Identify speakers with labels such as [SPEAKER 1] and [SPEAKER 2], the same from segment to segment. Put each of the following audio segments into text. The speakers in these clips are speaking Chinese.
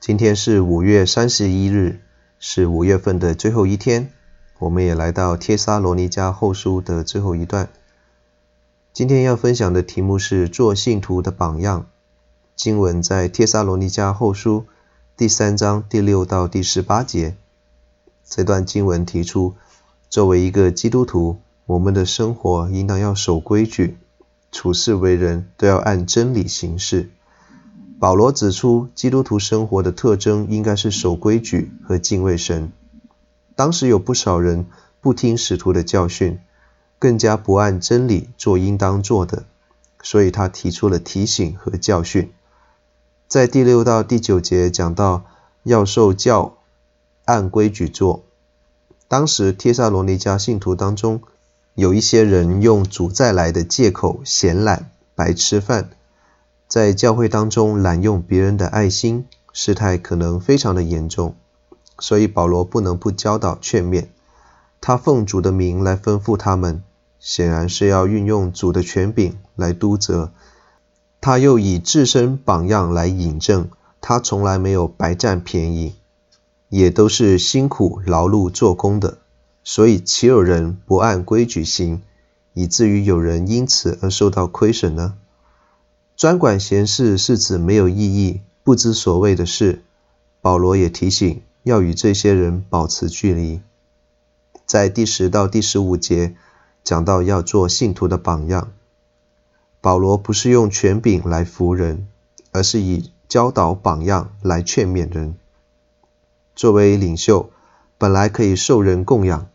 [SPEAKER 1] 今天是五月三十一日，是五月份的最后一天。我们也来到帖撒罗尼迦后书的最后一段。今天要分享的题目是做信徒的榜样。经文在帖撒罗尼迦后书第三章第六到第十八节。这段经文提出，作为一个基督徒，我们的生活应当要守规矩，处事为人都要按真理行事。保罗指出，基督徒生活的特征应该是守规矩和敬畏神。当时有不少人不听使徒的教训，更加不按真理做应当做的，所以他提出了提醒和教训。在第六到第九节讲到要受教，按规矩做。当时帖撒罗尼迦信徒当中，有一些人用主再来的借口闲懒，白吃饭，在教会当中滥用别人的爱心，事态可能非常的严重。所以保罗不能不教导劝勉，他奉主的名来吩咐他们，显然是要运用主的权柄来督责。他又以自身榜样来引证，他从来没有白占便宜，也都是辛苦劳碌做工的。所以岂有人不按规矩行，以至于有人因此而受到亏损呢？专管闲事是指没有意义、不知所谓的事。保罗也提醒。要与这些人保持距离。在第十到第十五节讲到要做信徒的榜样，保罗不是用权柄来服人，而是以教导榜样来劝勉人。作为领袖，本来可以受人供养，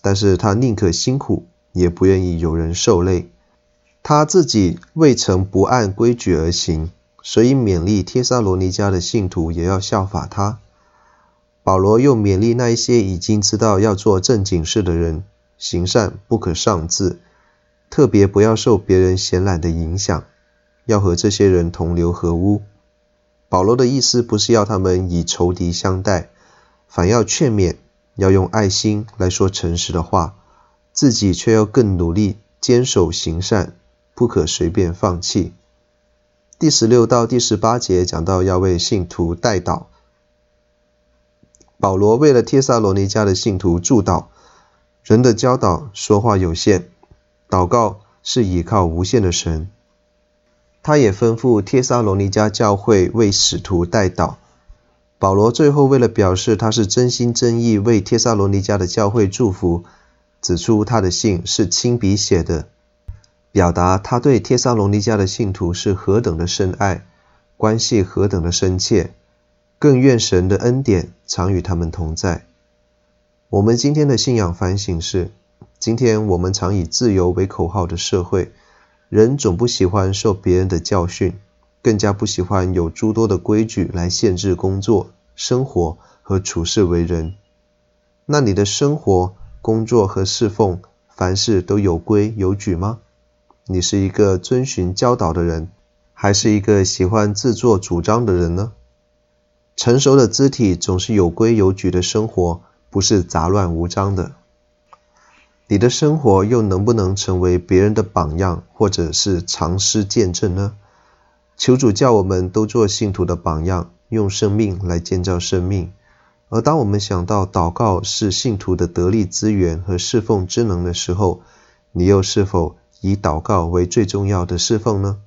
[SPEAKER 1] 但是他宁可辛苦，也不愿意有人受累。他自己未曾不按规矩而行，所以勉励帖撒罗尼迦的信徒也要效法他。保罗又勉励那一些已经知道要做正经事的人，行善不可丧志，特别不要受别人闲懒的影响，要和这些人同流合污。保罗的意思不是要他们以仇敌相待，反要劝勉，要用爱心来说诚实的话，自己却要更努力坚守行善，不可随便放弃。第十六到第十八节讲到要为信徒代祷。保罗为了帖撒罗尼迦的信徒祝祷，人的教导说话有限，祷告是倚靠无限的神。他也吩咐帖撒罗尼迦教会为使徒代祷。保罗最后为了表示他是真心真意为帖撒罗尼迦的教会祝福，指出他的信是亲笔写的，表达他对帖撒罗尼迦的信徒是何等的深爱，关系何等的深切。更愿神的恩典常与他们同在。我们今天的信仰反省是：今天我们常以自由为口号的社会，人总不喜欢受别人的教训，更加不喜欢有诸多的规矩来限制工作、生活和处事为人。那你的生活、工作和侍奉，凡事都有规有矩吗？你是一个遵循教导的人，还是一个喜欢自作主张的人呢？成熟的肢体总是有规有矩的生活，不是杂乱无章的。你的生活又能不能成为别人的榜样，或者是长施见证呢？求主叫我们都做信徒的榜样，用生命来建造生命。而当我们想到祷告是信徒的得力资源和侍奉之能的时候，你又是否以祷告为最重要的侍奉呢？